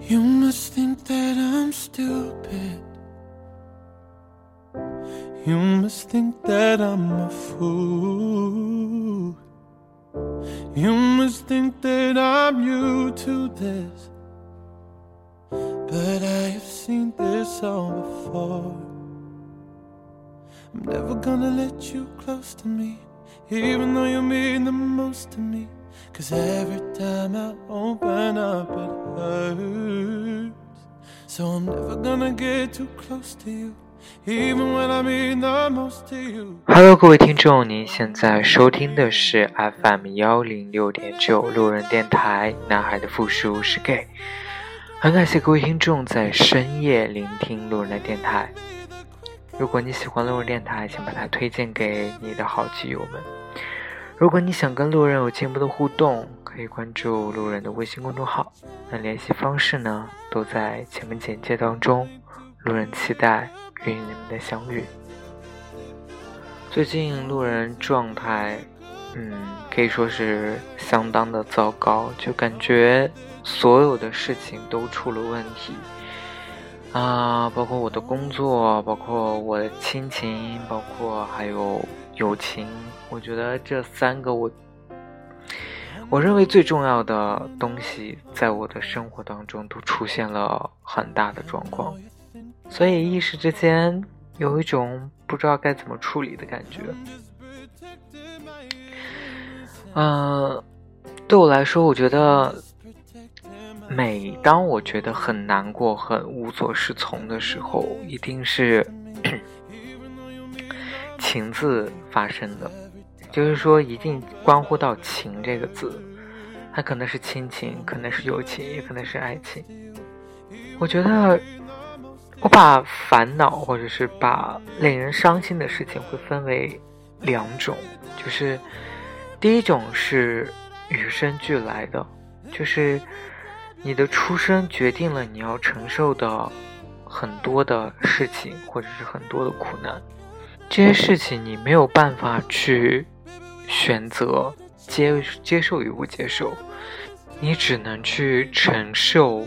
You must think that I'm stupid. You must think that I'm a fool. You must think that I'm new to this. But I have seen this all before. I'm never gonna let you close to me, even though you mean the most to me. Cause every time I open up, it hurts. So I'm never gonna get too close to you. Even when I mean the most to you. Hello，各位听众，您现在收听的是 FM 幺零六点九路人电台。男孩的复数是 gay。很感谢各位听众在深夜聆听路人的电台。如果你喜欢路人电台，请把它推荐给你的好基友们。如果你想跟路人有进一步的互动，可以关注路人的微信公众号。那联系方式呢，都在前面简介当中。路人期待与你们的相遇。最近路人状态，嗯，可以说是相当的糟糕，就感觉所有的事情都出了问题啊，包括我的工作，包括我的亲情，包括还有友情。我觉得这三个我，我认为最重要的东西，在我的生活当中都出现了很大的状况。所以一时之间有一种不知道该怎么处理的感觉。嗯，对我来说，我觉得每当我觉得很难过、很无所适从的时候，一定是“情”字发生的，就是说，一定关乎到“情”这个字。它可能是亲情，可能是友情，也可能是爱情。我觉得。我把烦恼或者是把令人伤心的事情会分为两种，就是第一种是与生俱来的，就是你的出生决定了你要承受的很多的事情或者是很多的苦难，这些事情你没有办法去选择接接受与不接受，你只能去承受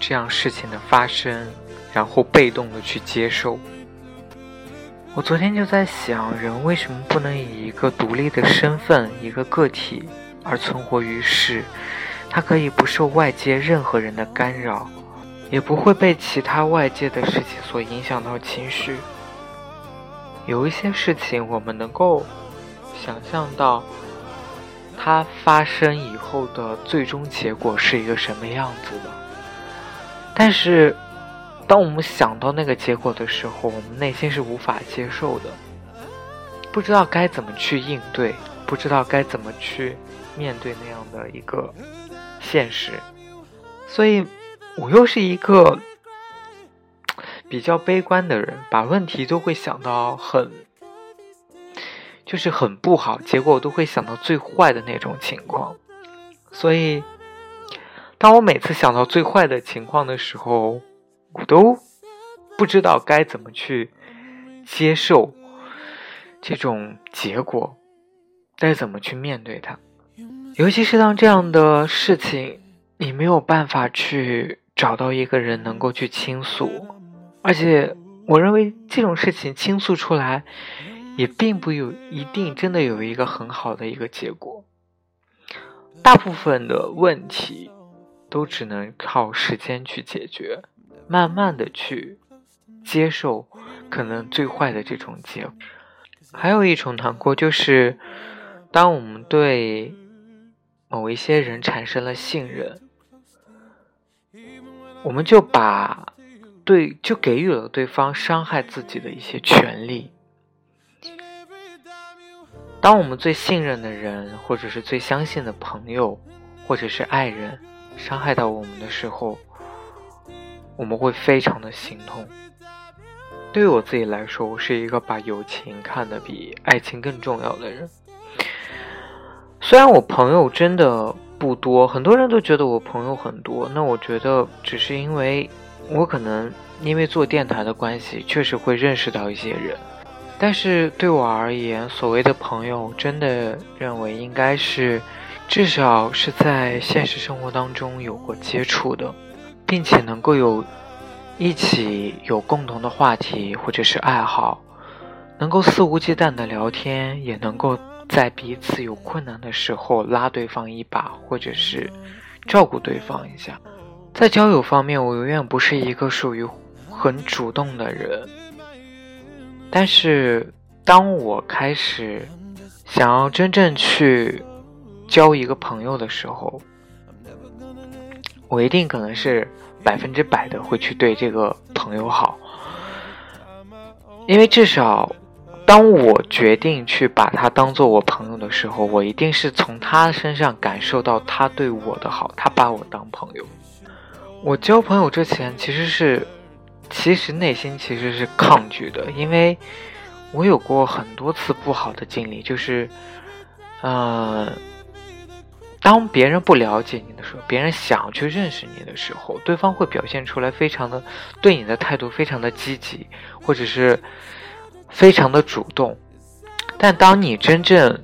这样事情的发生。然后被动的去接受。我昨天就在想，人为什么不能以一个独立的身份，一个个体而存活于世？他可以不受外界任何人的干扰，也不会被其他外界的事情所影响到情绪。有一些事情，我们能够想象到它发生以后的最终结果是一个什么样子的，但是。当我们想到那个结果的时候，我们内心是无法接受的，不知道该怎么去应对，不知道该怎么去面对那样的一个现实，所以我又是一个比较悲观的人，把问题都会想到很，就是很不好，结果都会想到最坏的那种情况，所以当我每次想到最坏的情况的时候。我都不知道该怎么去接受这种结果，该怎么去面对它。尤其是当这样的事情，你没有办法去找到一个人能够去倾诉，而且我认为这种事情倾诉出来，也并不有一定真的有一个很好的一个结果。大部分的问题都只能靠时间去解决。慢慢的去接受可能最坏的这种结果，还有一种难过就是，当我们对某一些人产生了信任，我们就把对就给予了对方伤害自己的一些权利。当我们最信任的人，或者是最相信的朋友，或者是爱人，伤害到我们的时候。我们会非常的心痛。对于我自己来说，我是一个把友情看得比爱情更重要的人。虽然我朋友真的不多，很多人都觉得我朋友很多，那我觉得只是因为我可能因为做电台的关系，确实会认识到一些人。但是对我而言，所谓的朋友，真的认为应该是至少是在现实生活当中有过接触的，并且能够有一起有共同的话题或者是爱好，能够肆无忌惮的聊天，也能够在彼此有困难的时候拉对方一把，或者是照顾对方一下。在交友方面，我永远不是一个属于很主动的人。但是，当我开始想要真正去交一个朋友的时候，我一定可能是百分之百的会去对这个朋友好，因为至少当我决定去把他当做我朋友的时候，我一定是从他身上感受到他对我的好，他把我当朋友。我交朋友之前，其实是，其实内心其实是抗拒的，因为我有过很多次不好的经历，就是，呃，当别人不了解你的时候，别人想去认识你的时候，对方会表现出来非常的对你的态度非常的积极，或者是非常的主动，但当你真正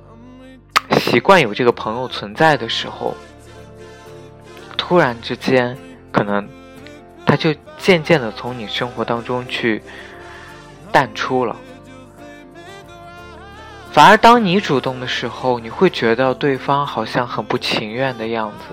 习惯有这个朋友存在的时候，突然之间。可能，他就渐渐的从你生活当中去淡出了。反而当你主动的时候，你会觉得对方好像很不情愿的样子。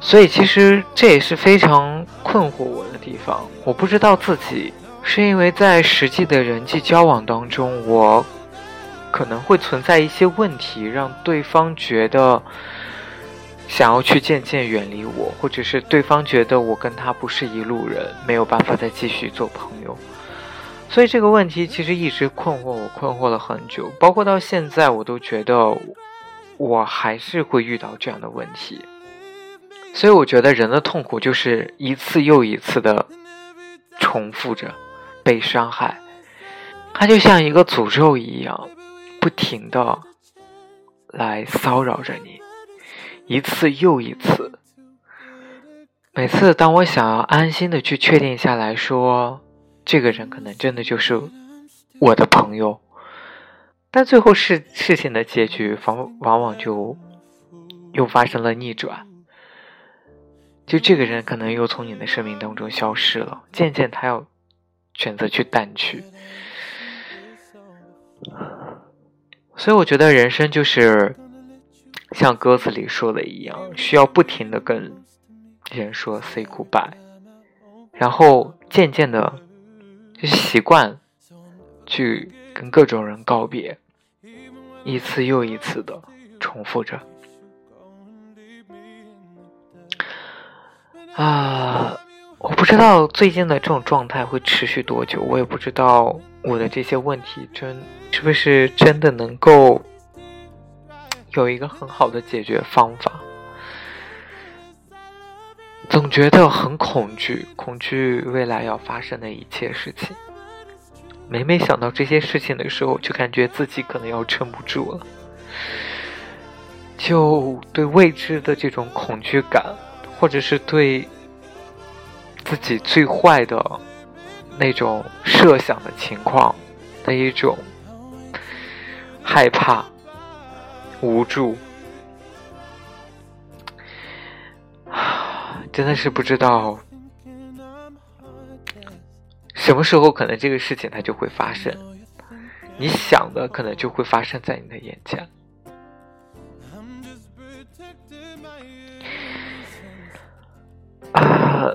所以其实这也是非常困惑我的地方。我不知道自己是因为在实际的人际交往当中，我可能会存在一些问题，让对方觉得。想要去渐渐远离我，或者是对方觉得我跟他不是一路人，没有办法再继续做朋友，所以这个问题其实一直困惑我，困惑了很久，包括到现在，我都觉得我还是会遇到这样的问题。所以我觉得人的痛苦就是一次又一次的重复着被伤害，它就像一个诅咒一样，不停的来骚扰着你。一次又一次，每次当我想要安心的去确定下来说，这个人可能真的就是我的朋友，但最后事事情的结局往往往就又发生了逆转，就这个人可能又从你的生命当中消失了，渐渐他要选择去淡去，所以我觉得人生就是。像歌词里说的一样，需要不停的跟人说 “say goodbye”，然后渐渐的就习惯去跟各种人告别，一次又一次的重复着。啊，我不知道最近的这种状态会持续多久，我也不知道我的这些问题真是不是真的能够。有一个很好的解决方法，总觉得很恐惧，恐惧未来要发生的一切事情。每每想到这些事情的时候，就感觉自己可能要撑不住了，就对未知的这种恐惧感，或者是对自己最坏的那种设想的情况的一种害怕。无助，真的是不知道什么时候可能这个事情它就会发生，你想的可能就会发生在你的眼前。啊，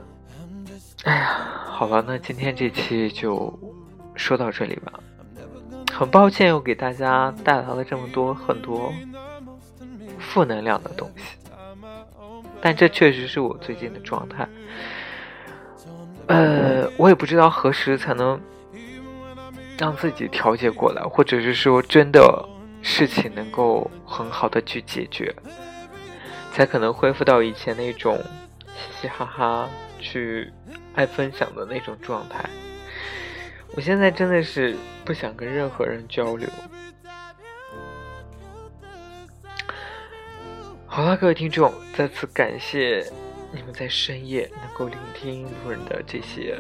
哎呀，好了，那今天这期就说到这里吧。很抱歉又给大家带来了这么多很多负能量的东西，但这确实是我最近的状态。呃，我也不知道何时才能让自己调节过来，或者是说真的事情能够很好的去解决，才可能恢复到以前那种嘻嘻哈哈去爱分享的那种状态。我现在真的是不想跟任何人交流。好了，各位听众，再次感谢你们在深夜能够聆听路人的这些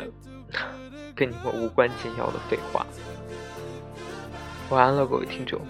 跟你们无关紧要的废话。晚安了，各位听众。